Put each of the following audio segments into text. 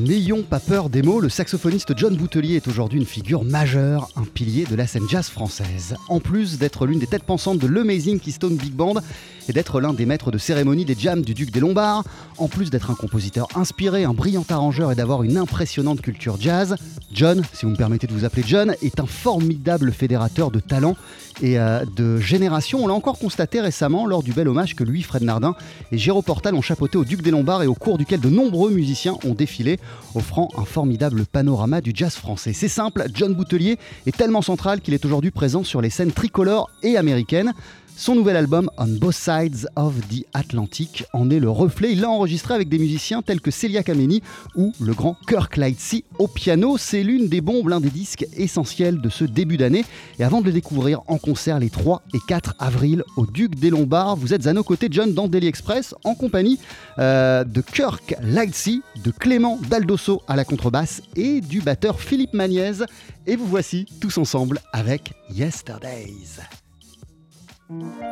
N'ayons pas peur des mots, le saxophoniste John Boutelier est aujourd'hui une figure majeure, un pilier de la scène jazz française. En plus d'être l'une des têtes pensantes de l'Amazing Keystone Big Band d'être l'un des maîtres de cérémonie des jams du Duc des Lombards, en plus d'être un compositeur inspiré, un brillant arrangeur et d'avoir une impressionnante culture jazz, John, si vous me permettez de vous appeler John, est un formidable fédérateur de talents et euh, de génération. On l'a encore constaté récemment lors du bel hommage que lui, Fred Nardin et Géraud Portal ont chapeauté au Duc des Lombards et au cours duquel de nombreux musiciens ont défilé, offrant un formidable panorama du jazz français. C'est simple, John Boutelier est tellement central qu'il est aujourd'hui présent sur les scènes tricolores et américaines. Son nouvel album On Both Sides of the Atlantic en est le reflet. Il l'a enregistré avec des musiciens tels que Celia Kameni ou le grand Kirk Lightsey au piano. C'est l'une des bombes, l'un des disques essentiels de ce début d'année. Et avant de le découvrir en concert les 3 et 4 avril au Duc des Lombards, vous êtes à nos côtés, John, dans Daily Express, en compagnie euh, de Kirk Lightsey, de Clément Daldosso à la contrebasse et du batteur Philippe Magnez. Et vous voici tous ensemble avec Yesterdays. Mm-hmm.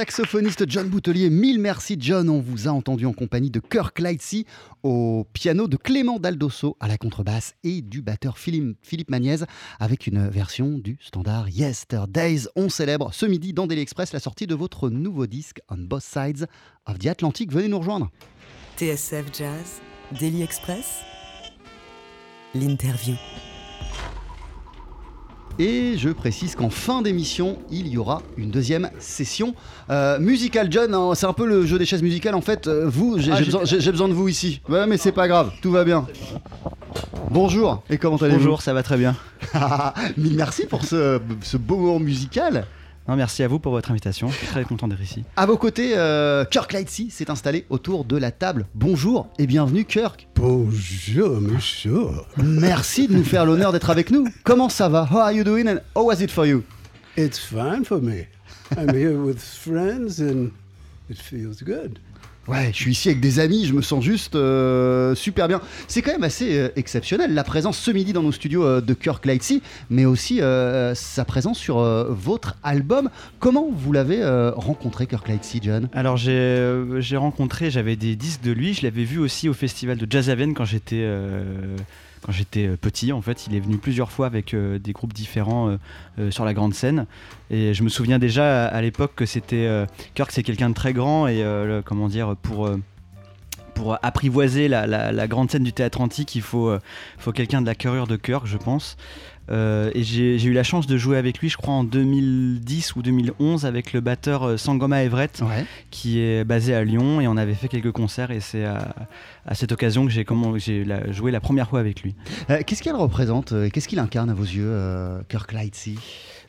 Saxophoniste John Boutelier, mille merci John, on vous a entendu en compagnie de Kirk Lightsey au piano, de Clément Daldosso à la contrebasse et du batteur Philippe, Philippe Magnez avec une version du standard Yesterdays. On célèbre ce midi dans Daily Express la sortie de votre nouveau disque On Both Sides of the Atlantic. Venez nous rejoindre. TSF Jazz, Daily Express, l'interview. Et je précise qu'en fin d'émission, il y aura une deuxième session euh, musicale. John, hein, c'est un peu le jeu des chaises musicales. En fait, euh, vous, j'ai Ah, j'ai besoin, de vous ici. Ouais, mais c'est pas grave, tout va bien. Bonjour, et comment allez-vous? Bonjour, ça va très bien. Mille merci pour ce, ce beau moment musical. Non, merci à vous pour votre invitation. Je suis très content d'être ici. À vos côtés, euh, Kirk Lightsey s'est installé autour de la table. Bonjour et bienvenue, Kirk. Bonjour, monsieur. Merci de nous faire l'honneur d'être avec nous. Comment ça va? How are you doing and how was it for you? It's fine for me. I'm here with friends and it feels good. Ouais, je suis ici avec des amis, je me sens juste euh, super bien. C'est quand même assez euh, exceptionnel la présence ce midi dans nos studios euh, de Kirk Lightsey, mais aussi sa présence sur votre album. Comment vous l'avez rencontré, Kirk Lightsey, John? Alors, j'ai rencontré, j'avais des disques de lui. Je l'avais vu aussi au festival de Jazz quand j'étais quand j'étais euh, petit. En fait, il est venu plusieurs fois avec euh, des groupes différents euh, sur la grande scène. Et je me souviens déjà à, l'époque que c'était Kirk, c'est quelqu'un de très grand et comment dire pour apprivoiser la, grande scène du théâtre antique, il faut, faut quelqu'un de la carrure de Kirk, je pense. Euh, et j'ai eu la chance de jouer avec lui, je crois, en 2010 ou 2011 avec le batteur euh, Sangoma Everett, Ouais. qui est basé à Lyon, et on avait fait quelques concerts, et c'est à, à cette occasion que j'ai joué la première fois avec lui. Euh, Qu'est-ce qu'elle représente Qu'est-ce qu'il incarne à vos yeux, Kirk Lightsey?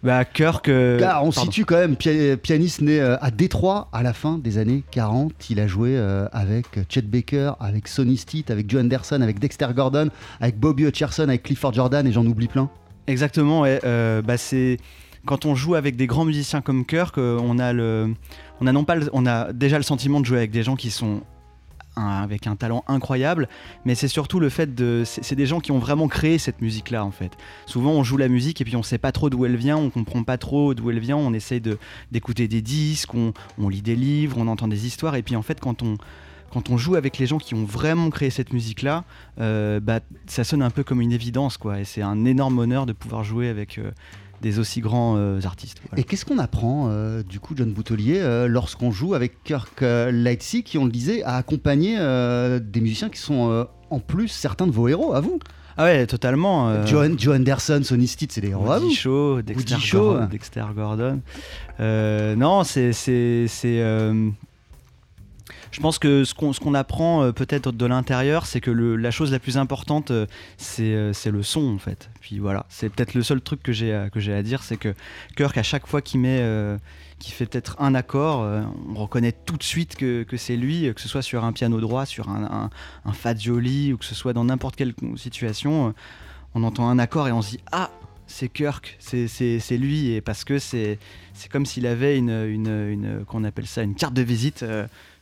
Bah, Kirk. euh, on pardon. situe quand même pia- pianiste né à Détroit à la fin des années 40. Il a joué avec Chet Baker, avec Sonny Stitt, avec Joe Anderson, avec Dexter Gordon, avec Bobby Hutcherson, avec Clifford Jordan et j'en oublie plein. Exactement, euh, bah c'est quand on joue avec des grands musiciens comme Kirk, euh, on a non pas, on a déjà le sentiment de jouer avec des gens qui sont avec un talent incroyable, mais c'est surtout le fait de, c'est des gens qui ont vraiment créé cette musique-là en fait. Souvent on joue la musique et puis on sait pas trop d'où elle vient, on comprend pas trop d'où elle vient, on essaye d'écouter des disques, on lit des livres, on entend des histoires et puis en fait quand on quand on joue avec les gens qui ont vraiment créé cette musique-là, euh, bah, ça sonne un peu comme une évidence, quoi. Et c'est un énorme honneur de pouvoir jouer avec euh, des aussi grands euh, artistes. voilà. Et qu'est-ce qu'on apprend du coup, John Boutelier, lorsqu'on joue avec Kirk Lightsey, qui, on le disait, a accompagné des musiciens qui sont en plus certains de vos héros, à vous? Ah ouais, totalement. euh, Joe, Joe Anderson, Sonny Stitt, c'est des héros. Woody Shaw, Dexter, Woody. Gordon, Dexter Gordon. Euh, non, c'est. c'est, c'est, euh, je pense que ce qu'on, qu'on apprend euh, peut-être de l'intérieur, c'est que la chose la plus importante, euh, c'est, euh, c'est le son en fait. Puis voilà, c'est peut-être le seul truc que j'ai, à- dire, c'est que Kirk, à chaque fois qu'il met. euh, fait peut-être un accord, on reconnaît tout de suite que, que c'est lui, que ce soit sur un piano droit, sur un, un, un ou que ce soit dans n'importe quelle situation, on entend un accord et on se dit ah c'est Kirk, c'est, lui, et parce que c'est, comme s'il avait une, une, une- qu'on appelle ça, une carte de visite,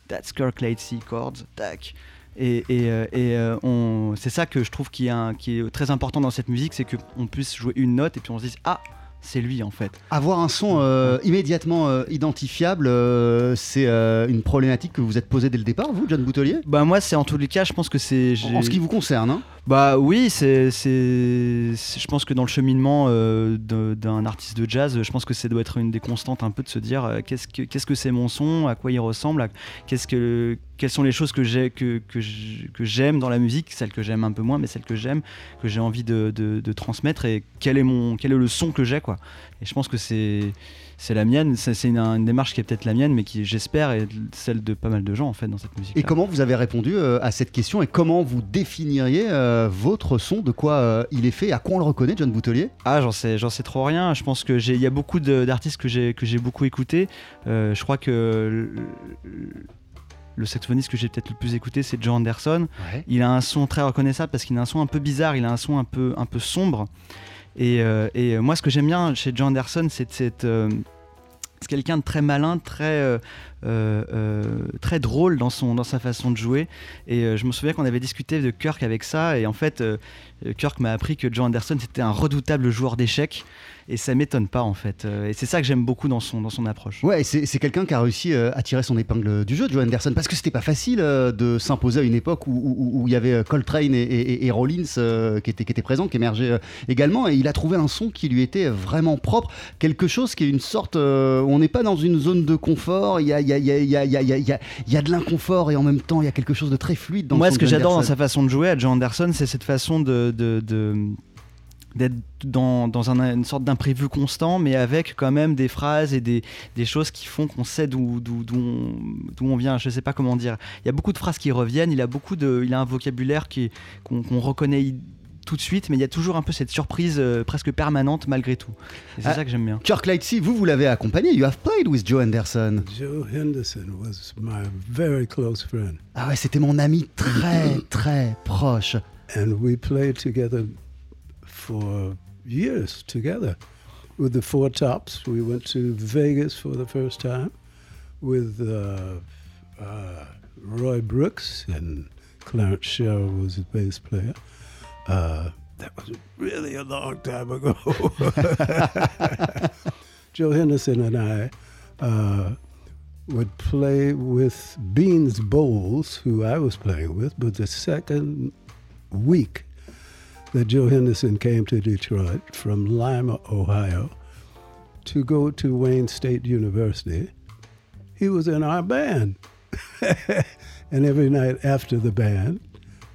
that's Kirk Lightsey chords, tac. Et, et, euh, et, euh, on, c'est ça que je trouve qui est, qui est très important dans cette musique, c'est qu'on puisse jouer une note et puis on se dise ah c'est lui en fait. Avoir un son euh, immédiatement euh, identifiable, euh, c'est une problématique que vous êtes posée dès le départ, vous, John Boutelier? Bah moi c'est en tous les cas, je pense que c'est En ce qui vous concerne, hein Bah oui, c'est, je pense que dans le cheminement d'un artiste de jazz, je pense que ça doit être une des constantes un peu de se dire qu'est-ce que qu'est-ce que c'est mon son, à quoi il ressemble, qu'est-ce que quelles sont les choses que j'ai que, que, j'- que j'aime dans la musique, celles que j'aime un peu moins, mais celles que j'aime, que j'ai envie de, de- de transmettre et quel est mon quel est le son que j'ai quoi. Et je pense que c'est c'est la mienne, c'est, une, une démarche qui est peut-être la mienne, mais qui j'espère est celle de pas mal de gens en fait dans cette musique. Et comment vous avez répondu euh, à cette question et comment vous définiriez euh, votre son, de quoi euh, il est fait, à quoi on le reconnaît, John Boutelier? Ah, j'en sais, j'en sais trop rien. Je pense que j'ai, il y a beaucoup d'artistes que j'ai que j'ai beaucoup écouté. Je crois que le, saxophoniste que j'ai peut-être le plus écouté, c'est Joe Anderson. Ouais. Il a un son très reconnaissable parce qu'il a un son un peu bizarre. Il a un son un peu un peu sombre. Et, euh, et moi, ce que j'aime bien chez Joe Anderson, c'est c'est, euh, c'est quelqu'un de très malin, très euh, euh, euh, très drôle dans, son, dans sa façon de jouer. Et euh, je me souviens qu'on avait discuté de Kirk avec ça. Et en fait, euh, Kirk m'a appris que Joe Anderson c'était un redoutable joueur d'échecs. Et ça m'étonne pas en fait. Euh, Et c'est ça que j'aime beaucoup dans son, dans son approche. Ouais, c'est quelqu'un qui a réussi euh, à tirer son épingle du jeu, Joe Anderson, parce que c'était pas facile euh, de s'imposer à une époque où, il y avait Coltrane et, et- et Rollins euh, qui, étaient, qui étaient présents, qui émergeaient également, et il a trouvé un son qui lui était vraiment propre, quelque chose qui est une sorte. euh, on n'est pas dans une zone de confort, il y a, y, a, y, a, y, a, de l'inconfort, et en même temps, il y a quelque chose de très fluide dans Moi, son ce que j'adore dans sa façon de jouer à Joe Anderson, c'est cette façon de. de- de- d'être dans, dans un- une sorte d'imprévu constant, mais avec quand même des phrases et des, des choses qui font qu'on sait d'où d'où- d'où on, d'où on vient. Je sais pas comment dire. Il y a beaucoup de phrases qui reviennent. Il a beaucoup de, il a un vocabulaire qui qu'on qu'on reconnaît tout de suite, mais il y a toujours un peu cette surprise euh, presque permanente malgré tout. Et c'est Ah. ça que j'aime bien. Kirk Lightsey, vous, vous l'avez accompagné, you have played with Joe Anderson. Joe Henderson was my very close friend. Ah ouais, c'était mon ami très, très proche. and we played together for years together with the Four Tops. We went to Vegas for the first time with uh, uh, Roy Brooks and Clarence Sherrill was the bass player. Uh, that was really a long time ago. Joe Henderson and I uh, would play with Beans Bowles, who I was playing with, but the second week that Joe Henderson came to Detroit from Lima, Ohio, to go to Wayne State University, he was in our band. and every night after the band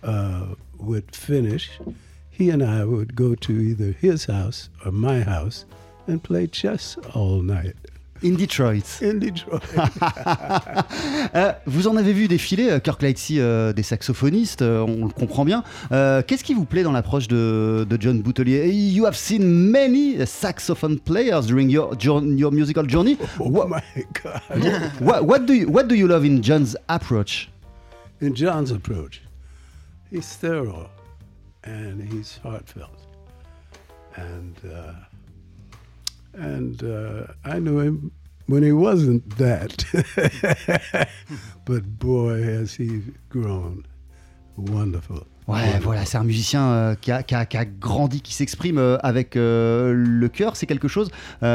uh, would finish, he and I would go to either his house or my house and play chess all night In Detroit. in Detroit. Euh, vous en avez vu défiler, euh, Kirk Lightsey, euh, des saxophonistes, euh, on le comprend bien. Qu'est-ce qui vous plaît dans l'approche de, de John Boutelier? You have seen many saxophone players during your, your musical journey. oh What, my God. what, what, do you, what do you love in John's approach? In John's approach, he's thorough and he's heartfelt. And uh, and uh, I knew him when he wasn't that. but boy, has he grown. Wonderful. Ouais, voilà, c'est un musicien euh, qui, a, qui a- qui a grandi, qui s'exprime euh, avec euh, le cœur. C'est quelque chose qu'il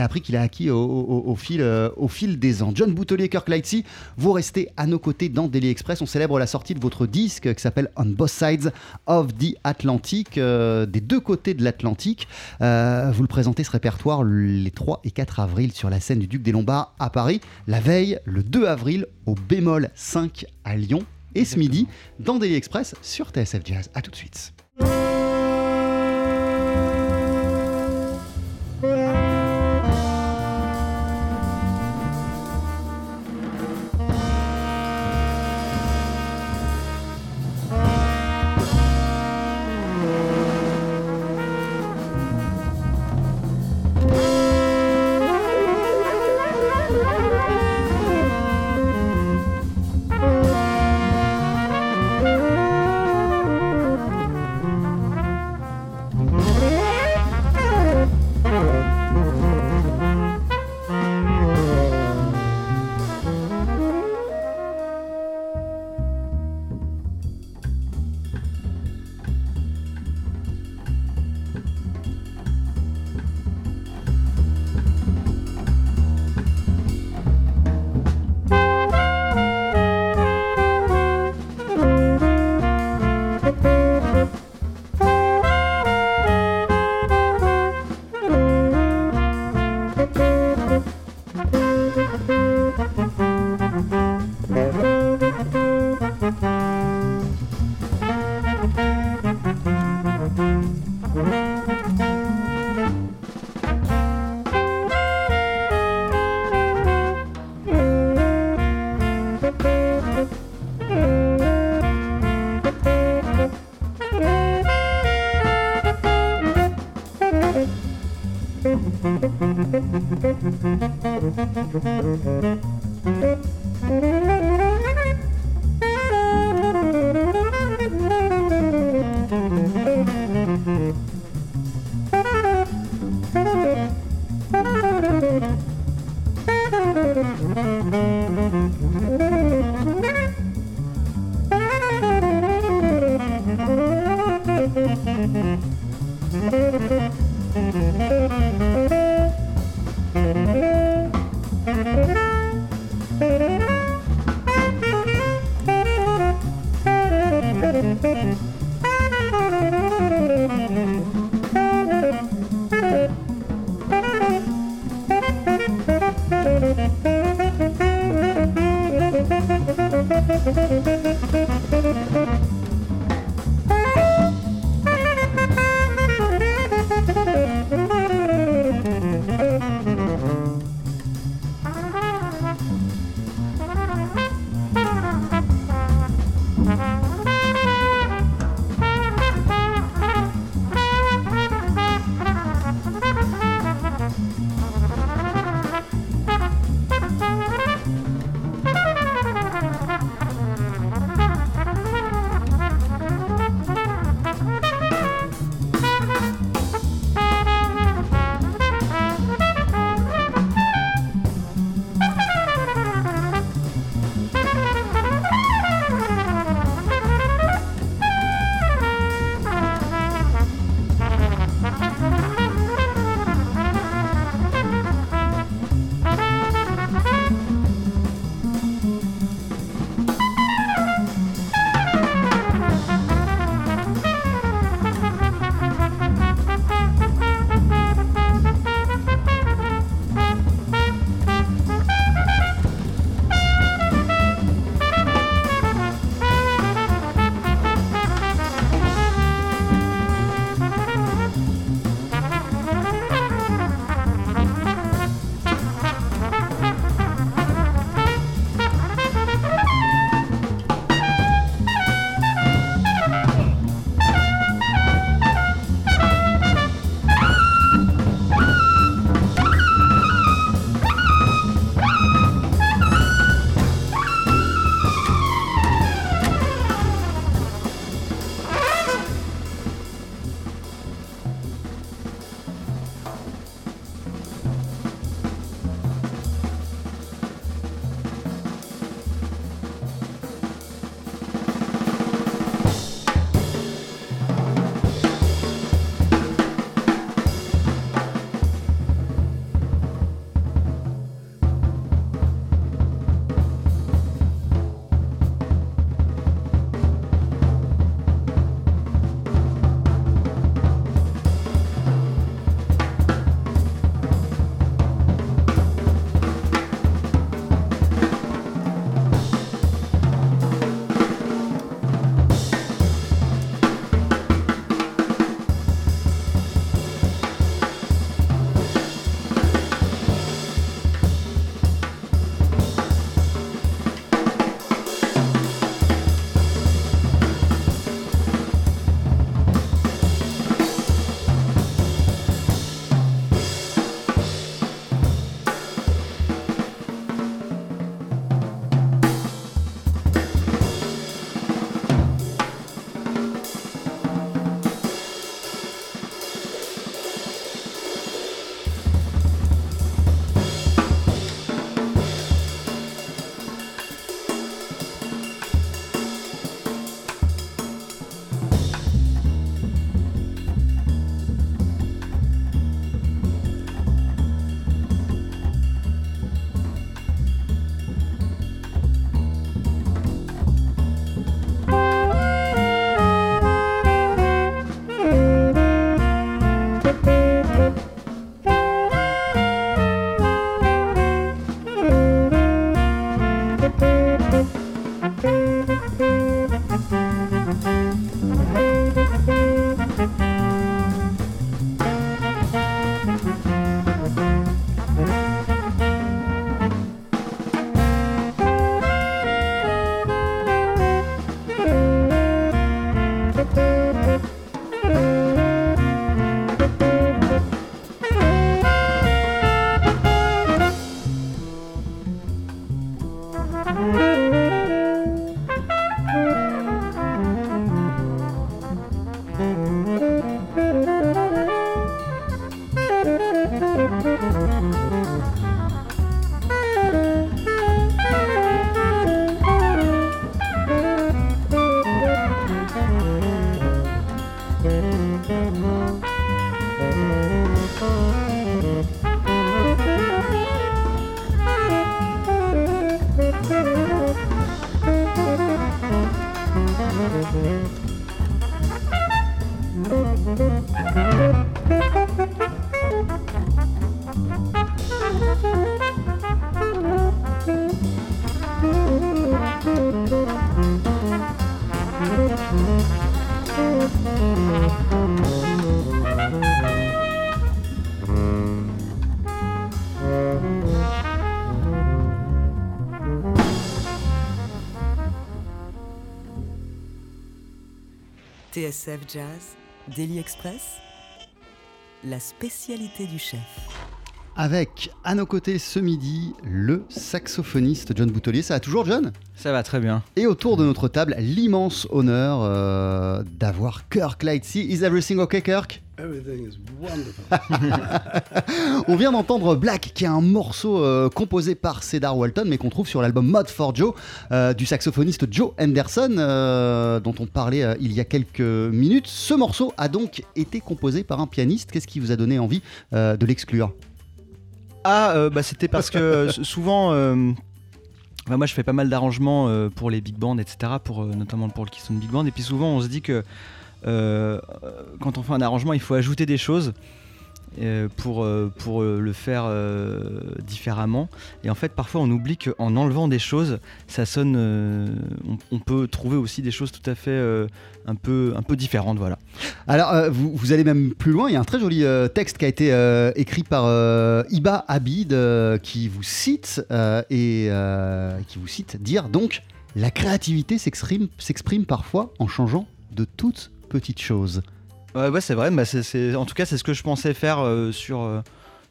a appris, qu'il a acquis au, au- au fil, au fil des ans. John Boutelier, Kirk Lightsey, vous restez à nos côtés dans Daily Express. On célèbre la sortie de votre disque qui s'appelle On Both Sides of the Atlantic, des deux côtés de l'Atlantique. Vous le présentez ce répertoire les 3 et 4 avril sur la scène du Duc des Lombards à Paris. La veille, le 2 avril, au bémol 5 à Lyon. Et ce midi, dans Daily Express sur TSF Jazz. A tout de suite. Mm-hmm. TSF Jazz, Daily Express, la spécialité du chef. Avec à nos côtés ce midi le saxophoniste John Boutelier. Ça va toujours, John? Ça va très bien. Et autour de notre table, l'immense honneur euh, d'avoir Kirk Lightsey. Is everything okay, Kirk? Everything is wonderful. On vient d'entendre Black, qui est un morceau euh, composé par Cedar Walton, mais qu'on trouve sur l'album Mod for Joe euh, du saxophoniste Joe Henderson, euh, dont on parlait euh, il y a quelques minutes. Ce morceau a donc été composé par un pianiste. Qu'est-ce qui vous a donné envie euh, de l'exclure? Ah, euh, bah, c'était parce que euh, souvent. euh, bah, moi, je fais pas mal d'arrangements pour les big bands, etc., pour, notamment pour le Keystone Big Band. Et puis souvent, on se dit que quand on fait un arrangement, il faut ajouter des choses pour, euh, pour euh, le faire euh, différemment. Et en fait, parfois, on oublie qu'en enlevant des choses, ça sonne. euh, on, peut trouver aussi des choses tout à fait euh, un, peu, un peu différentes. Voilà. Alors, euh, vous, vous allez même plus loin. Il y a un très joli euh, texte qui a été euh, écrit par euh, Iba Abid euh, qui vous cite euh, et euh, qui vous cite dire donc la créativité s'exprime parfois en changeant de toutes petites choses. Ouais, ouais c'est vrai. Bah, en tout cas, c'est ce que je pensais faire euh, sur, euh,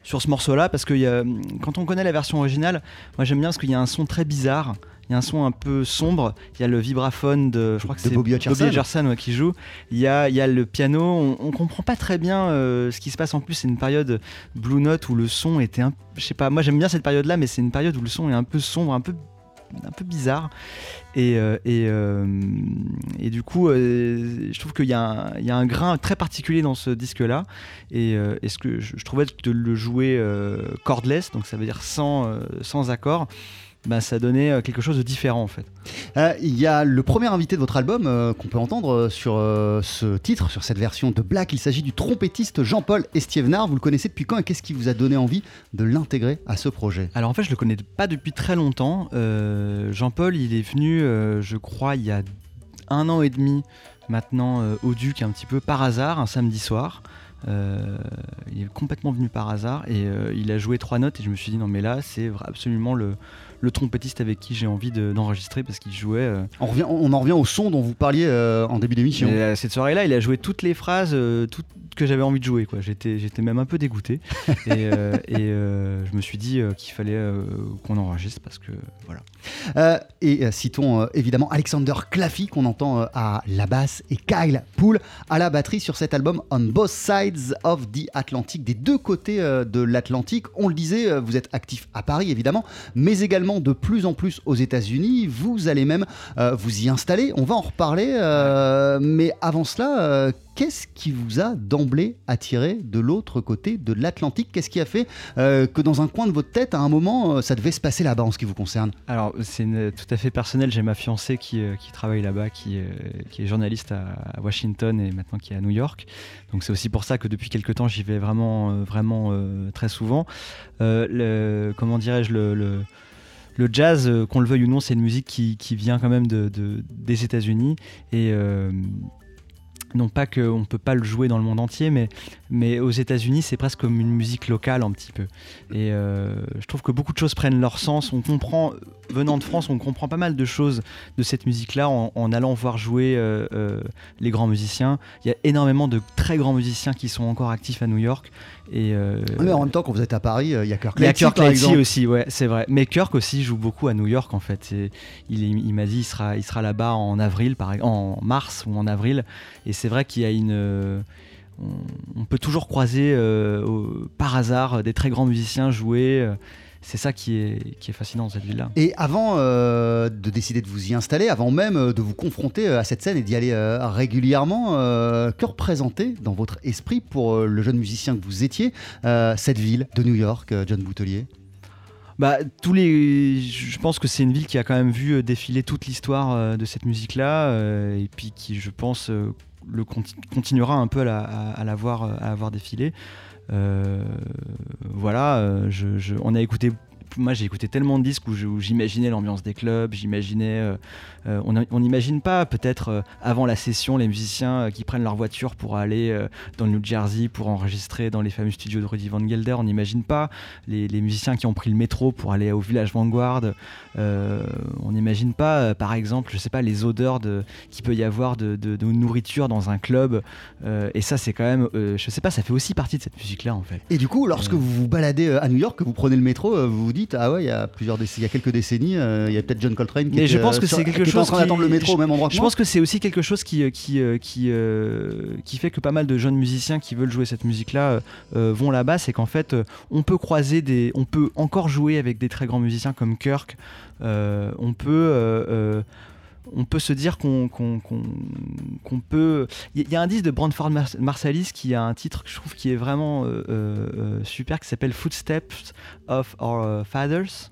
sur ce morceau-là. Parce que il y a- quand on connaît la version originale, moi j'aime bien parce qu'il y a un son très bizarre. Il y a un son un peu sombre. Il y a le vibraphone de, je crois que c'est Bobby Hutcherson. Ouais, qui joue. Il y a, il y a le piano. On, on comprend pas très bien euh, ce qui se passe. En plus, c'est une période Blue Note où le son était un, je sais pas. Moi, j'aime bien cette période-là, mais c'est une période où le son est un peu sombre, un peu un peu bizarre. Et, euh, euh, du coup euh, je trouve qu'il y, y a un grain très particulier dans ce disque là et, et ce que je, je trouvais de le jouer cordless donc ça veut dire sans, sans accord bah, ça donnait euh, quelque chose de différent en fait Euh, Il y a le premier invité de votre album euh, qu'on peut entendre sur ce titre, sur cette version de Black. Il s'agit du trompettiste Jean-Paul Estievenard. Vous le connaissez depuis quand et qu'est-ce qui vous a donné envie de l'intégrer à ce projet? Alors en fait, je le connais pas depuis très longtemps. Jean-Paul, il est venu, je crois, il y a un an et demi maintenant au Duc, un petit peu par hasard, un samedi soir. Il est complètement venu par hasard et il a joué trois notes et je me suis dit non mais là c'est absolument le, le trompettiste avec qui j'ai envie de- d'enregistrer parce qu'il jouait euh, on, revient, on en revient au son dont vous parliez euh, en début d'émission. euh, cette soirée-là, il a joué toutes les phrases toutes que j'avais envie de jouer. quoi. J'étais, j'étais même un peu dégoûté. et euh, et, euh, je me suis dit euh, qu'il fallait qu'on enregistre parce que voilà. Et citons évidemment Alexander Claffy qu'on entend à la basse et Kyle Poole à la batterie sur cet album On Both Sides of the Atlantic, des deux côtés de l'Atlantique. On le disait, vous êtes actif à Paris évidemment, mais également de plus en plus aux États-Unis. Vous allez même vous y installer. On va en reparler, mais avant cela. Qu'est-ce qui vous a d'emblée attiré de l'autre côté de l'Atlantique? Qu'est-ce qui a fait euh, que dans un coin de votre tête, à un moment, euh, ça devait se passer là-bas en ce qui vous concerne? Alors, c'est tout à fait personnel. J'ai ma fiancée qui, euh, travaille là-bas, qui, est journaliste à, Washington et maintenant qui est à New York. Donc, c'est aussi pour ça que depuis quelques temps, j'y vais vraiment, vraiment très souvent. Comment dirais-je le, jazz, qu'on le veuille ou non, c'est une musique qui, vient quand même de, de- des États-Unis. Et. Non pas qu'on ne peut pas le jouer dans le monde entier, mais, mais aux États-Unis, c'est presque comme une musique locale un petit peu. Et euh, je trouve que beaucoup de choses prennent leur sens. On comprend, venant de France, on comprend pas mal de choses de cette musique-là en, en allant voir jouer euh, euh, les grands musiciens. Il y a énormément de très grands musiciens qui sont encore actifs à New York. Et, euh, Mais en même temps, quand vous êtes à Paris, il y a Kirk il y a Lightsey, Kirk Lightsey aussi, ouais, c'est vrai. Mais Kirk aussi joue beaucoup à New York en fait. Et il m'a dit il sera, il sera là-bas en avril, par, en mars ou en avril. Et c'est vrai qu'il y a une, on, on peut toujours croiser euh, au- par hasard des très grands musiciens jouer. euh, C'est ça qui est, qui est fascinant dans cette ville-là. Et avant euh, de décider de vous y installer, avant même euh, de vous confronter euh, à cette scène et d'y aller euh, régulièrement, que représentait dans votre esprit pour le jeune musicien que vous étiez cette ville de New York, John Boutelier? Bah, tous les, je pense que c'est une ville qui a quand même vu défiler toute l'histoire de cette musique-là, et puis qui, je pense, le continuera un peu à la, à, à la voir, à la voir défiler. Euh, voilà, euh, je- je- on a écouté moi j'ai écouté tellement de disques où j'imaginais l'ambiance des clubs, j'imaginais. euh, euh, on n'imagine pas peut-être euh, avant la session les musiciens qui prennent leur voiture pour aller dans le New Jersey pour enregistrer dans les fameux studios de Rudy Van Gelder. On n'imagine pas les, les musiciens qui ont pris le métro pour aller au village Vanguard. On n'imagine pas, par exemple, je sais pas, les odeurs de, qu'il peut y avoir de, de- de nourriture dans un club. Et ça, c'est quand même, je sais pas, ça fait aussi partie de cette musique-là en fait. Et du coup, lorsque vous vous baladez à New York, que vous prenez le métro, vous vous dites ah ouais, il y a plusieurs il y a quelques décennies, euh, il y a peut-être John Coltrane qui Mais était, je pense que sur- c'est qui quelque était en train qui- d'attendre le métro au même endroit que Je moi. pense que c'est aussi quelque chose qui, euh, qui, euh, qui, euh, qui fait que pas mal de jeunes musiciens qui veulent jouer cette musique-là euh, euh, vont là-bas. C'est qu'en fait, euh, on peut croiser des. On peut encore jouer avec des très grands musiciens comme Kirk. Euh, on peut. euh, euh, on peut se dire qu'on peut. Il y, a un disque de Brantford Mars- Marsalis qui a un titre que je trouve qui est vraiment euh, euh, euh, super, qui s'appelle Footsteps of Our Fathers,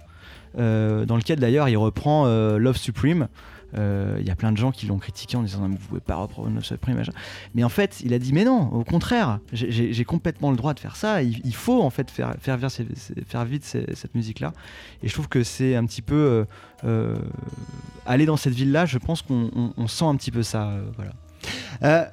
dans lequel d'ailleurs il reprend Love Supreme. Euh, Il y a plein de gens qui l'ont critiqué en disant non, mais vous pouvez pas reprendre Supreme. machin. Mais en fait, il a dit mais non, au contraire, j'ai- complètement le droit de faire ça. Il, faut en fait faire, faire, ces- cette musique-là. Et je trouve que c'est un petit peu euh, euh, aller dans cette ville-là. Je pense qu'on on- on sent un petit peu ça. voilà.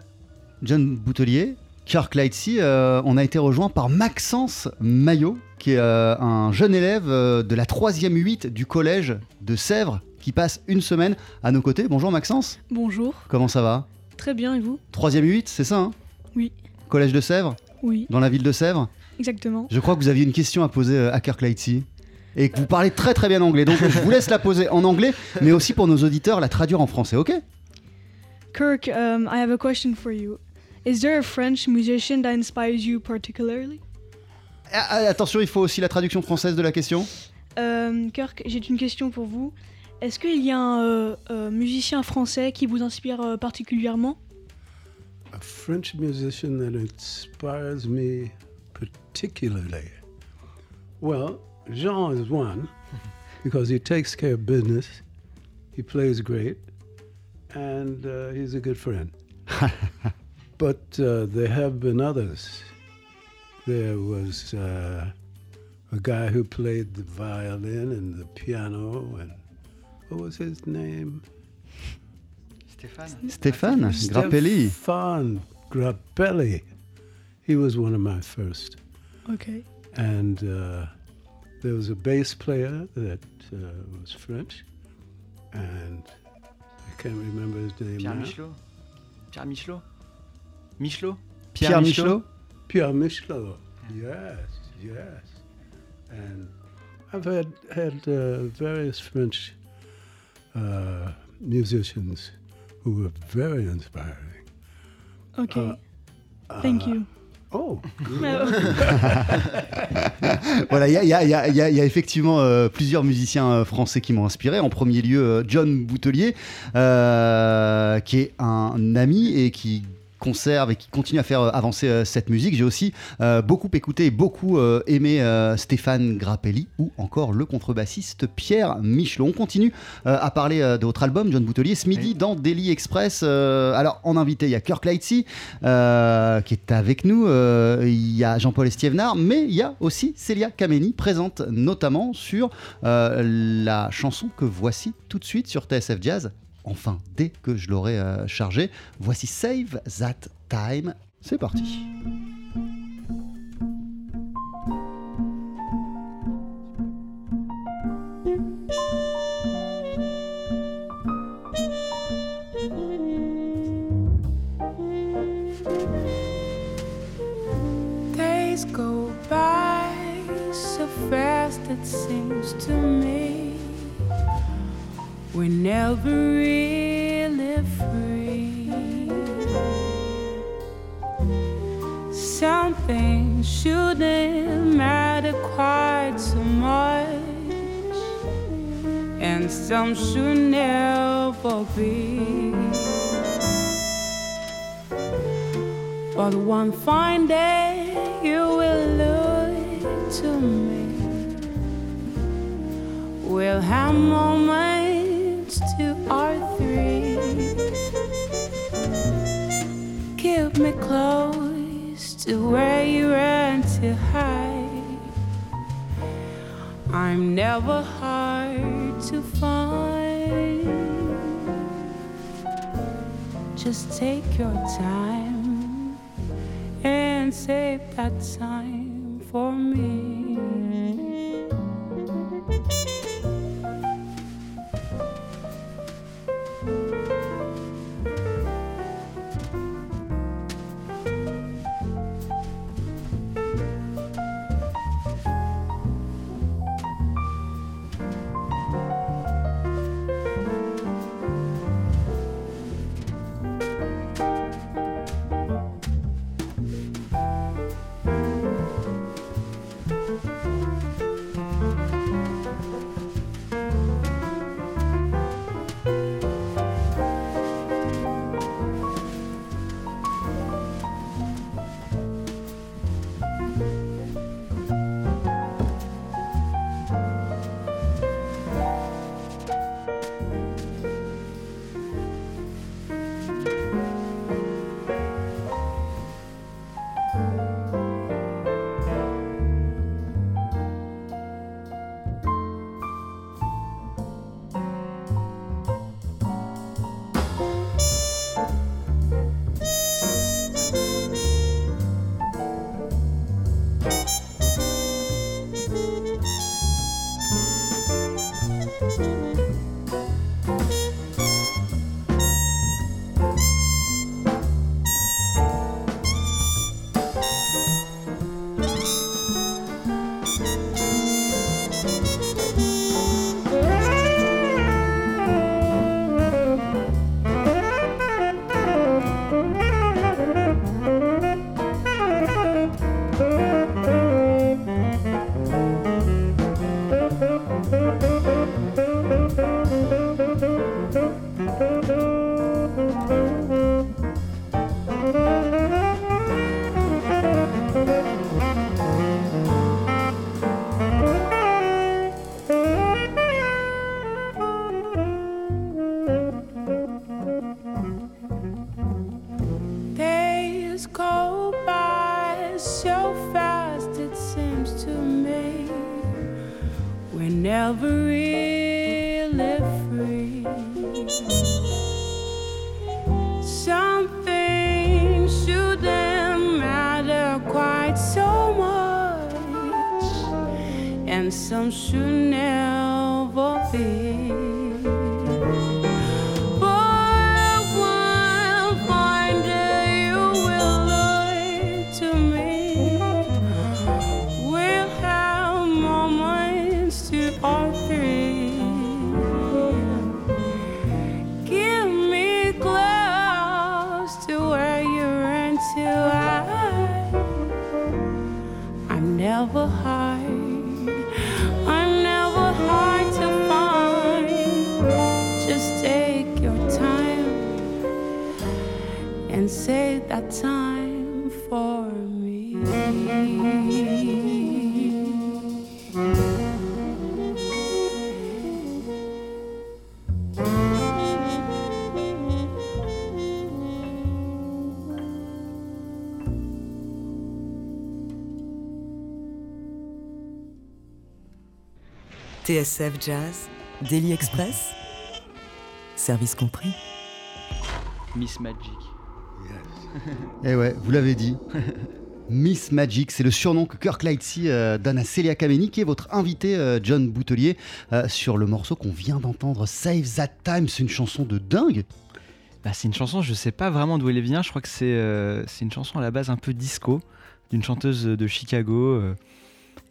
John Boutelier, Kirk Lightsey, on a été rejoint par Maxence Maillot, qui est un jeune élève de la 3e 8 du collège de Sèvres, qui passe une semaine à nos côtés. Bonjour Maxence, Bonjour, comment ça va? Très bien et vous? 3e 8, c'est ça hein? Oui. Collège de Sèvres, Oui, dans la ville de Sèvres? Exactement. Je crois que vous aviez une question à poser euh, à Kirk Lightsey. Et que vous parlez très très bien anglais, donc je vous laisse la poser en anglais, mais aussi pour nos auditeurs la traduire en français, ok? Kirk, um, I have a question for you. Is there a French musician that inspires you particularly? Ah, ah, Attention, il faut aussi la traduction française de la question. Um, Kirk, j'ai une question pour vous. Est-ce qu'il y a un euh, euh, musicien français qui vous inspire euh, particulièrement? A French musician that inspires me particularly. Well, Jean is one because he takes care of business, he plays great, and uh, he's a good friend. but uh, there have been others. There was uh, a guy who played the violin and the piano, and what was his name? Stéphane Stéphane Grappelli. Stefan Grappelli. He was one of my first. Ok. And uh, there was a bass player that uh, was French, and I can't remember his name Pierre now. Michelot Pierre Michelot Michelot Pierre Michelot Pierre Michelot. Yes, yes. And I've had had uh, various French uh, musicians who were very inspiring. Ok. Uh, Thank you. Oh, Voilà, il y y y a- il y a- il y a effectivement euh, plusieurs musiciens euh, français qui m'ont inspiré. En premier lieu, euh, John Boutelier, euh, qui est un ami et qui conserve et qui continue à faire euh, avancer euh, cette musique. J'ai aussi euh, beaucoup écouté et beaucoup aimé Stéphane Grappelli ou encore le contrebassiste Pierre Michelot. On continue à parler de votre album, John Boutelier, ce midi Oui. dans Daily Express. Alors, en invité, il y a Kirk Lightsey qui est avec nous. Il y a Jean-Paul Estiévenard, mais il y a aussi Célia Kameni, présente notamment sur la chanson que voici tout de suite sur TSF Jazz. Enfin, dès que je l'aurai euh, chargé, voici Save That Time. C'est parti. We're never really free. Some things shouldn't matter quite so much, and some should never be. But one fine day you will look to me. We'll have moments two or three. Keep me close to where you run to hide. I'm never hard to find. Just take your time and save that time for me. TSF Jazz, Daily Express, service compris. Miss Magic. Eh ouais, vous l'avez dit. Miss Magic, c'est le surnom que Kirk Lightsey euh, donne à Celia Kameni, qui est votre invité, euh, John Boutelier, euh, sur le morceau qu'on vient d'entendre, Save That Time. C'est une chanson de dingue. Bah, c'est une chanson, je sais pas vraiment d'où elle vient. Je crois que c'est euh, une chanson à la base un peu disco d'une chanteuse de Chicago euh,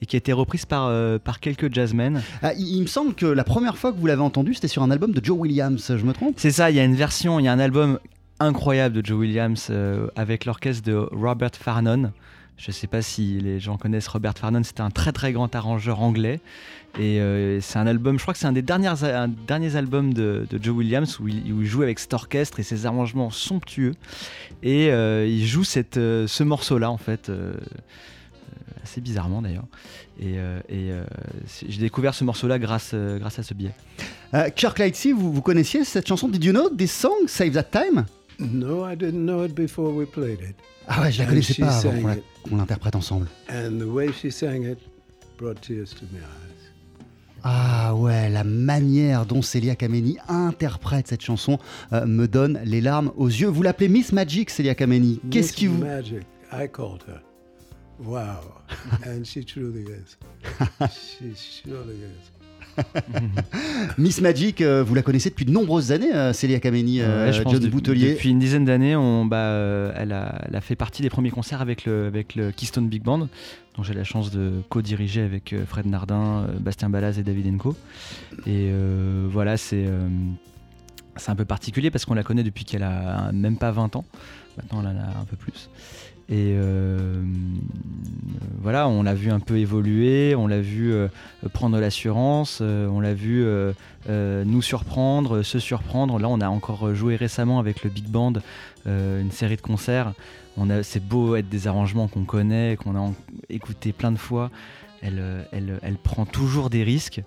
et qui a été reprise par, euh, par quelques jazzmen. Ah, il, il me semble que la première fois que vous l'avez entendue, c'était sur un album de Joe Williams, je me trompe? C'est ça, il y a une version, il y a un album incroyable de Joe Williams euh, avec l'orchestre de Robert Farnon. Je sais pas si les gens connaissent Robert Farnon, c'était un très très grand arrangeur anglais. Et euh, c'est un album, je crois que c'est un des derniers, un derniers albums de, de Joe Williams où il, où il joue avec cet orchestre et ses arrangements somptueux. Et il joue cette, ce morceau-là en fait, assez bizarrement d'ailleurs. Et, euh, et, euh, j'ai découvert ce morceau-là grâce, euh, grâce à ce biais. Euh, Kirk Lightsey, vous, vous connaissiez cette chanson? Did you know this song, Save That Time? No, I didn't know it before we played it. Ah ouais, je la And connaissais pas avant qu'on la- l'interprète ensemble. And the way she sang it brought tears to my eyes. Ah ouais, la manière dont Celia Kameni interprète cette chanson euh, me donne les larmes aux yeux. Vous l'appelez Miss Magic, Celia Kameni. Qu'est-ce qui vous... Magic, I called her. Wow. and she truly is. she surely is. Miss Magic, euh, vous la connaissez depuis de nombreuses années, euh, Celia Kameni, euh, Ouais, je pense John de- Boutelier. Depuis une dizaine d'années, bah, euh, elle, a, elle a fait partie des premiers concerts avec le, avec le Keystone Big Band, dont j'ai la chance de co-diriger avec euh, Fred Nardin, euh, Bastien Balaz et David Enco. Et euh, voilà, c'est euh, c'est un peu particulier parce qu'on la connaît depuis qu'elle a même pas 20 ans. Maintenant, elle en a un peu plus. Et euh, voilà, on l'a vu un peu évoluer, on l'a vu euh, prendre l'assurance, euh, on l'a vu nous surprendre, se surprendre. Là, on a encore joué récemment avec le Big Band une série de concerts. C'est beau être des arrangements qu'on connaît, qu'on a écouté plein de fois. Elle, elle, elle prend toujours des risques.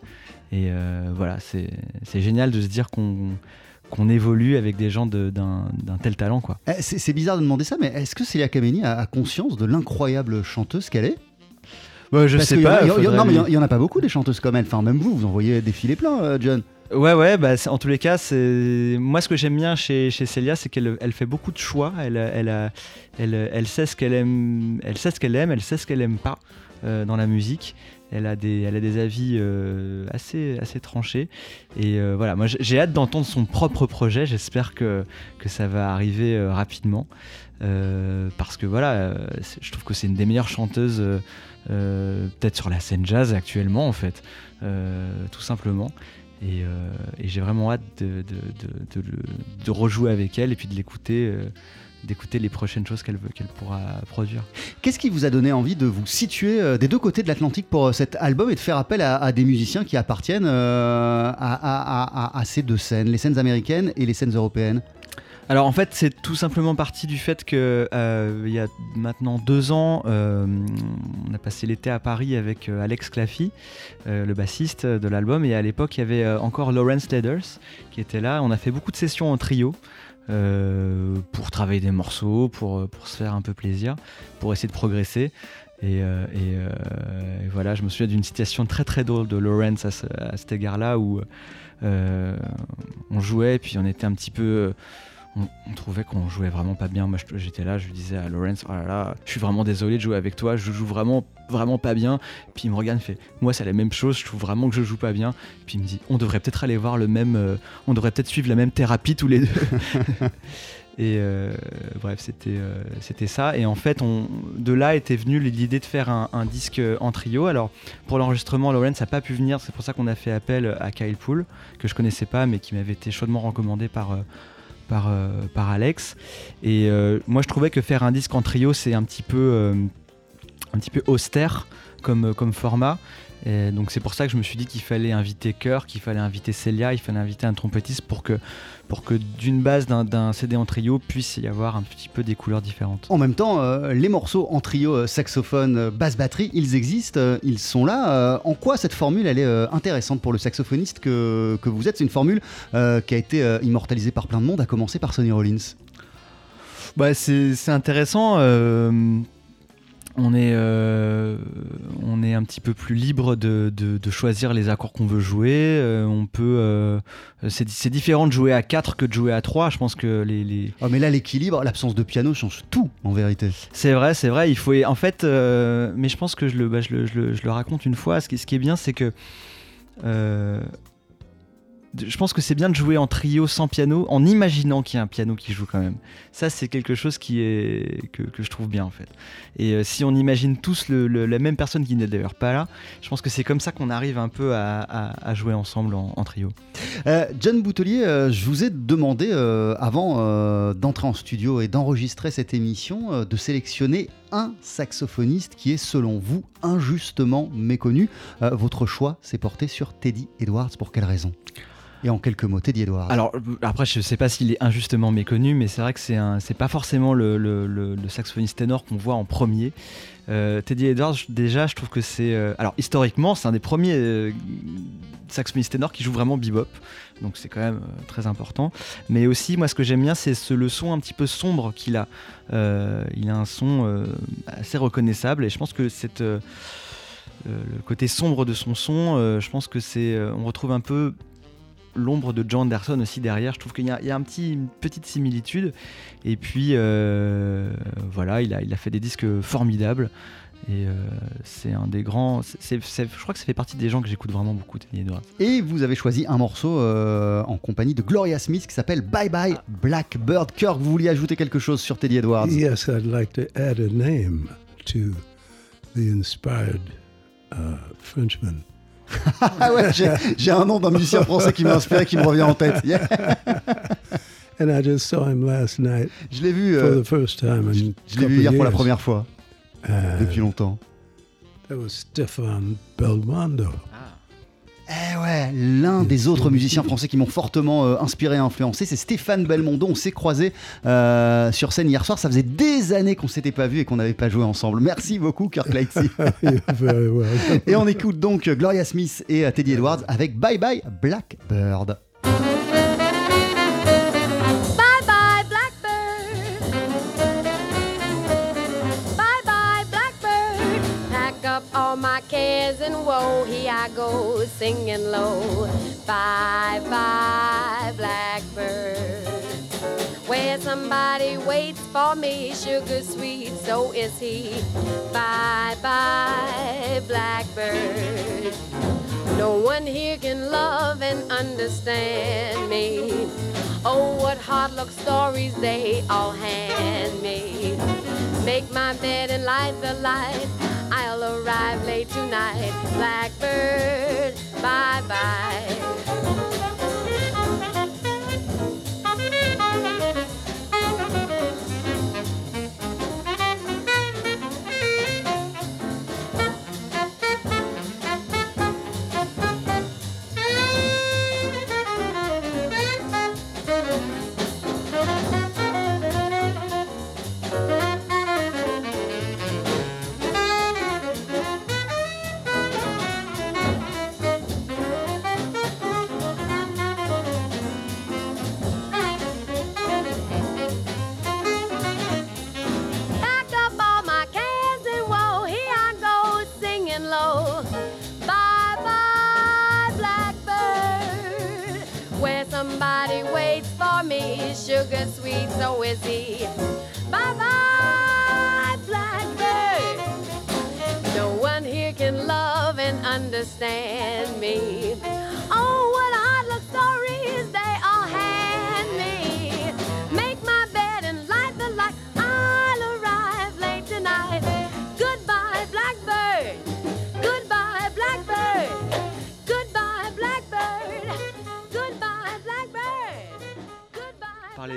Et voilà, c'est génial de se dire qu'on, qu'on évolue avec des gens d'un, tel talent, quoi. Eh, C'est bizarre de demander ça, mais est-ce que Celia Kameni a, a conscience de l'incroyable chanteuse qu'elle est? Ouais, je Parce sais pas. il y en- lui- y a pas beaucoup des chanteuses comme elle. Enfin, même vous, vous en voyez défiler plein, euh, John. Ouais, ouais, bah, en tous les cas, c'est moi ce que j'aime bien chez, chez Célia, c'est qu'elle elle fait beaucoup de choix. Elle, elle, a- elle, elle sait ce qu'elle aime, elle sait ce qu'elle aime, elle sait ce qu'elle aime pas euh, dans la musique. Elle a des, avis euh, assez, tranchés. Et euh, voilà, moi j'ai- hâte d'entendre son propre projet. J'espère que, ça va arriver euh, rapidement. Parce que voilà, je trouve que c'est une des meilleures chanteuses, peut-être sur la scène jazz actuellement en fait, tout simplement. Et, j'ai vraiment hâte de, rejouer avec elle et puis de l'écouter, d'écouter les prochaines choses qu'elle qu'elle pourra produire. Qu'est-ce qui vous a donné envie de vous situer euh, des deux côtés de l'Atlantique pour euh, cet album et de faire appel à, des musiciens qui appartiennent euh, à, ces deux scènes, les scènes américaines et les scènes européennes? Alors en fait, c'est tout simplement parti du fait que il y a maintenant deux ans, on a passé l'été à Paris avec Alex Claffy, le bassiste de l'album, et à l'époque il y avait encore Lawrence Leders qui était là. On a fait beaucoup de sessions en trio. Euh, pour travailler des morceaux, pour, euh, pour se faire un peu plaisir, pour essayer de progresser. Et, euh, et, et voilà, je me souviens d'une situation très très drôle de Lawrence à, ce- à cet égard-là où on jouait, puis on était un petit peu. On, trouvait qu'on jouait vraiment pas bien. Moi, j'étais là, je lui disais à Lawrence, oh je suis vraiment désolé de jouer avec toi, je joue vraiment, vraiment pas bien. Puis il me regarde, il fait, moi, c'est la même chose, je trouve vraiment que je joue pas bien. Puis il me dit, on devrait peut-être aller voir le même, euh, on devrait peut-être suivre la même thérapie tous les deux. Et euh, bref, c'était euh, c'était ça. Et en fait, de là était venue l'idée de faire un, disque en trio. Alors, pour l'enregistrement, Lawrence n'a pas pu venir. C'est pour ça qu'on a fait appel à Kyle Poole, que je connaissais pas, mais qui m'avait été chaudement recommandé par, par, euh, par Alex. Et euh, moi, je trouvais que faire un disque en trio, c'est un petit peu, euh, un petit peu austère comme, comme format. Et donc c'est pour ça que je me suis dit qu'il fallait inviter Cœur, qu'il fallait inviter Celia, il fallait inviter un trompettiste pour que, pour que d'une base d'un- CD en trio puisse y avoir un petit peu des couleurs différentes. En même temps, euh, les morceaux en trio euh, saxophone, euh, basse batterie, ils existent, euh, ils sont là. Euh, en quoi cette formule, elle est euh, intéressante pour le saxophoniste que, que vous êtes? C'est une formule euh, qui a été euh, immortalisée par plein de monde, à commencer par Sonny Rollins. Bah, c'est c'est intéressant. On, est, euh, on est un petit peu plus libre de, de- de choisir les accords qu'on veut jouer. euh, on peut. euh, c'est c'est différent de jouer à 4 que de jouer à 3. Je pense que les- les, Oh, mais là, l'équilibre, l'absence de piano change tout, en vérité. C'est vrai, c'est vrai. Il faut, en fait, mais je pense que je le, bah, je le, je le- je le raconte une fois. Ce qui, ce qui est bien, c'est que je pense que c'est bien de jouer en trio sans piano, en imaginant qu'il y a un piano qui joue quand même. Ça, c'est quelque chose qui est que, je trouve bien en fait. Et euh, si on imagine tous la même personne qui n'est d'ailleurs pas là, je pense que c'est comme ça qu'on arrive un peu à, jouer ensemble en, trio. Euh, John Boutelier, euh, je vous ai demandé, avant d'entrer en studio et d'enregistrer cette émission, de sélectionner un saxophoniste qui est, selon vous, injustement méconnu. Votre choix s'est porté sur Teddy Edwards. Pour quelle raison? Et en quelques mots, Teddy Edwards. Alors après, je sais pas s'il est injustement méconnu, mais c'est vrai que c'est un, c'est pas forcément le, saxophoniste ténor qu'on voit en premier. Euh, Teddy Edwards, déjà, je trouve que c'est, euh, alors historiquement, c'est un des premiers euh, saxophonistes ténors qui joue vraiment bebop, donc c'est quand même très important. Mais aussi, moi, ce que j'aime bien, c'est ce, le son un petit peu sombre qu'il a. Il a un son assez reconnaissable, et je pense que cette le, côté sombre de son son, je pense que c'est, on retrouve un peu l'ombre de John Anderson aussi derrière. Je trouve qu'il y a, il y a un petit, une petite similitude. Et puis euh, voilà, il a, il a fait des disques formidables. Et euh, c'est un des grands. c'est- c'est- je crois que ça fait partie des gens que j'écoute vraiment beaucoup, Teddy Edwards. Et vous avez choisi un morceau euh, en compagnie de Gloria Smith qui s'appelle Bye Bye Blackbird. Kirk, vous vouliez ajouter quelque chose sur Teddy Edwards Yes, I'd like to add a name to the inspired uh, Frenchman. Ah ouais, j'ai un nom d'un musicien français qui m'a inspiré, qui me revient en tête. Yeah. And I just saw him last night Je l'ai vu, for euh, the first time in je, a je l'ai vu hier pour la première fois, Uh, depuis longtemps. That was Stefan Belmondo. Eh ouais, l'un des autres musiciens français qui m'ont fortement euh, inspiré et influencé, c'est Stéphane Belmondo. On s'est croisés euh, sur scène hier soir. Ça faisait des années qu'on s'était pas vus et qu'on n'avait pas joué ensemble. Merci beaucoup, Kirk Lightsey. Et on écoute donc Gloria Smith et euh, Teddy Edwards avec Bye Bye Blackbird. Up all my cares and woe. Here I go singing low. Bye bye, blackbird. Where somebody waits for me, sugar sweet, so is he. Bye bye, blackbird. No one here can love and understand me. Oh, what hard luck stories they all hand me. Make my bed and light the light. I'll arrive late tonight. Blackbird, bye bye. Sweet, so he. Bye bye, blackbird. No one here can love and understand me.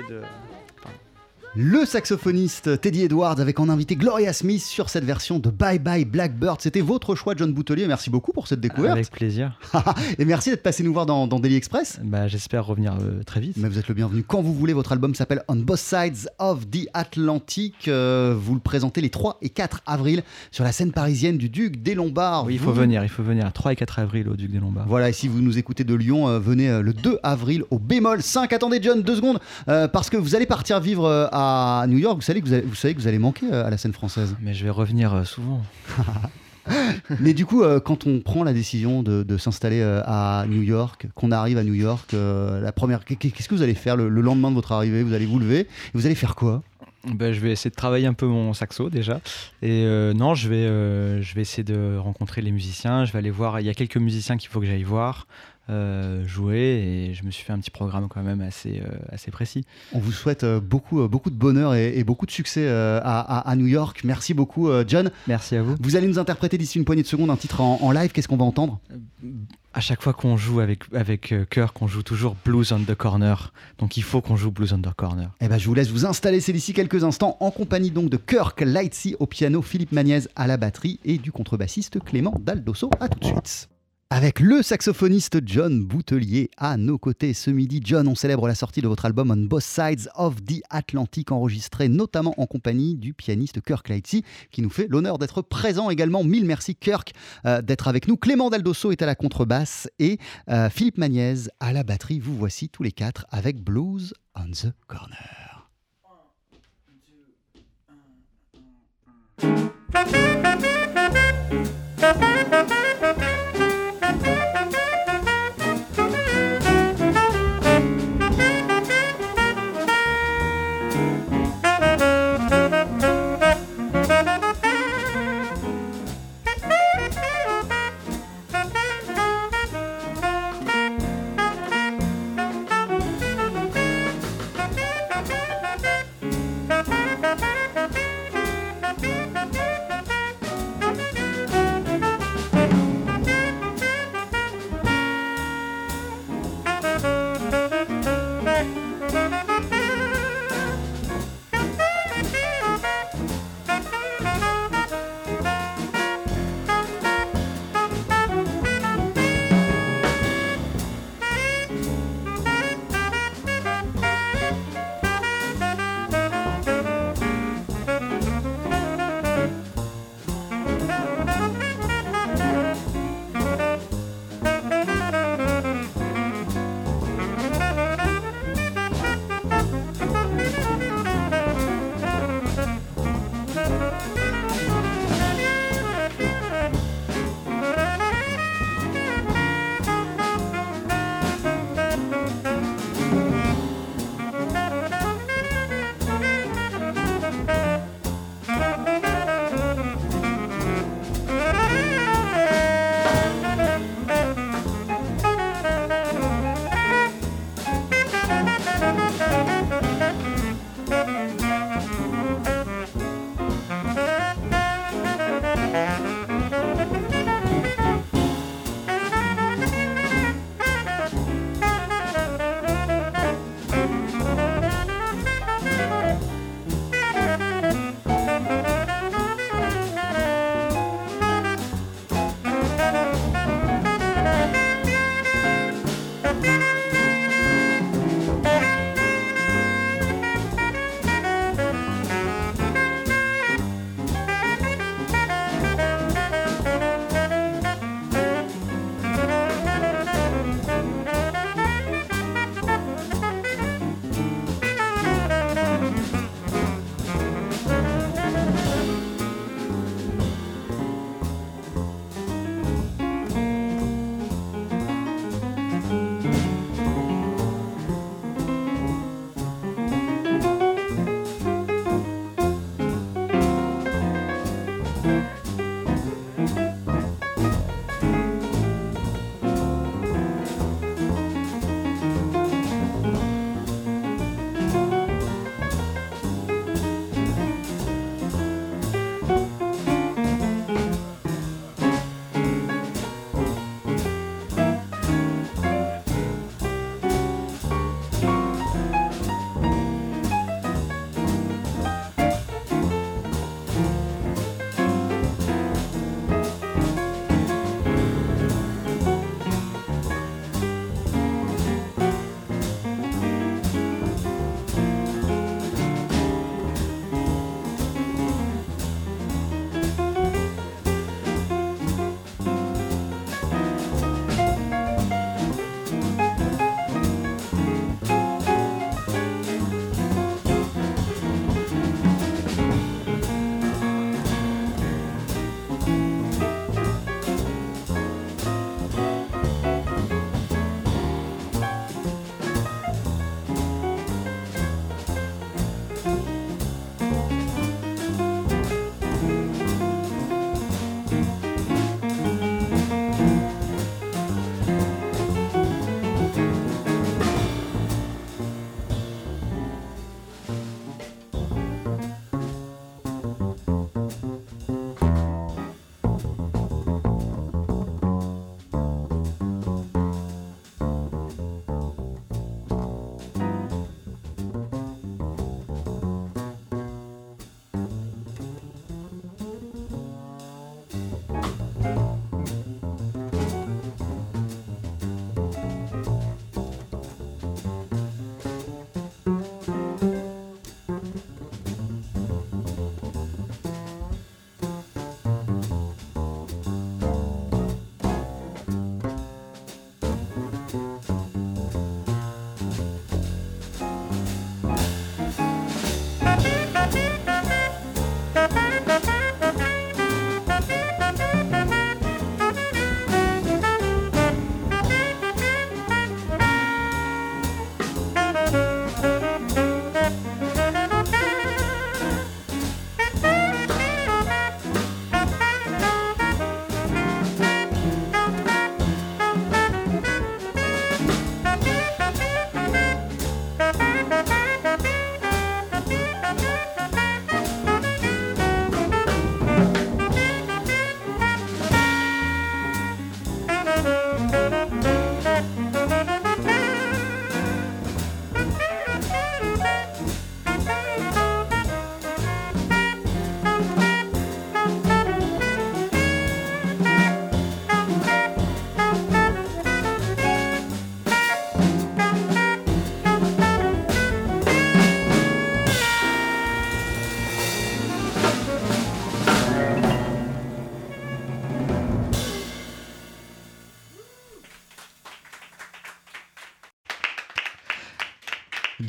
De. Le saxophoniste Teddy Edwards avec en invité Gloria Smith sur cette version de Bye Bye Blackbird. C'était votre choix, John Boutelier. Merci beaucoup pour cette découverte. Avec plaisir. Et merci d'être passé nous voir dans, dans Daily Express. Bah, J'espère revenir euh, très vite. Mais vous êtes le bienvenu quand vous voulez. Votre album s'appelle On Both Sides of the Atlantic. Euh, vous le présentez les 3 et 4 avril sur la scène parisienne du Duc des Lombards. Oui, il faut Vous- venir, il faut venir. 3 et 4 avril au Duc des Lombards. Voilà, et si vous nous écoutez de Lyon, euh, venez le 2 avril au bémol 5. Attendez, John, deux secondes, parce que vous allez partir vivre euh, à New York. Vous savez que vous, allez, vous savez que vous allez manquer euh, à la scène française. Mais je vais revenir euh, souvent. Mais du coup, euh, quand on prend la décision de, de s'installer euh, à New York, qu'on arrive à New York, euh, la première, qu'est- qu'est-ce que vous allez faire le, le lendemain de votre arrivée? Vous allez vous lever et vous allez faire quoi? Bah, je vais essayer de travailler un peu mon saxo déjà. Et euh, non, je vais, euh, je vais essayer de rencontrer les musiciens. Je vais aller voir. Il y a quelques musiciens qu'il faut que j'aille voir. Euh, jouer et je me suis fait un petit programme quand même assez, euh, assez précis. On vous souhaite euh, beaucoup, beaucoup de bonheur et, et beaucoup de succès à, à- à New York. Merci beaucoup, John. Merci à vous. Vous allez nous interpréter d'ici une poignée de secondes un titre en, en live. Qu'est-ce qu'on va entendre? À chaque fois qu'on joue avec, avec euh, Kirk, on joue toujours Blues on the Corner. Donc il faut qu'on joue Blues on the Corner. Eh ben, je vous laisse vous installer, c'est d'ici quelques instants, en compagnie donc de Kirk Lightsey au piano, Philippe Magnez à la batterie et du contrebassiste Clément Daldosso. À tout de suite. Avec le saxophoniste John Boutelier à nos côtés ce midi. John, on célèbre la sortie de votre album On Both Sides of the Atlantic, enregistré notamment en compagnie du pianiste Kirk Lightsey, qui nous fait l'honneur d'être présent également. Mille merci Kirk euh, d'être avec nous. Clément Daldosso est à la contrebasse et euh, Philippe Magnez à la batterie. Vous voici tous les quatre avec Blues on the Corner.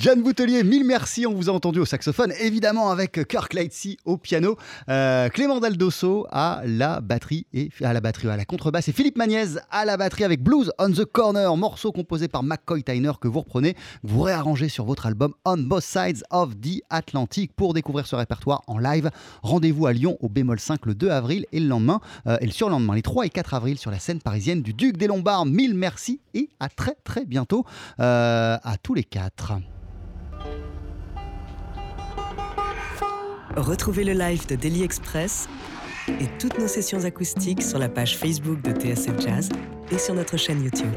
John Boutelier, mille merci. On vous a entendu au saxophone, évidemment avec Kirk Lightsey au piano, euh, Clément Daldosso à la batterie et à la batterie à la contrebasse et Philippe Magnez à la batterie avec Blues on the Corner, morceau composé par McCoy Tyner que vous reprenez, que vous réarrangez sur votre album On Both Sides of the Atlantic. Pour découvrir ce répertoire en live, rendez-vous à Lyon au bémol 5 le 2 avril et le lendemain euh, et le surlendemain, les 3 et 4 avril sur la scène parisienne du Duc des Lombards. Mille merci et à très très bientôt euh, à tous les quatre. Retrouvez le live de Daily Express et toutes nos sessions acoustiques sur la page Facebook de TSF Jazz et sur notre chaîne YouTube.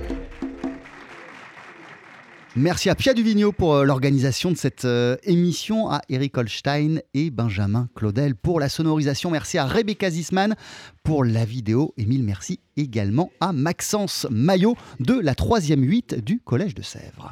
Merci à Pia Duvigneau pour euh, l'organisation de cette euh, émission, à Eric Holstein et Benjamin Claudel pour la sonorisation. Merci à Rebecca Zisman pour la vidéo. Et mille merci également à Maxence Maillot de la 3e 8 du Collège de Sèvres.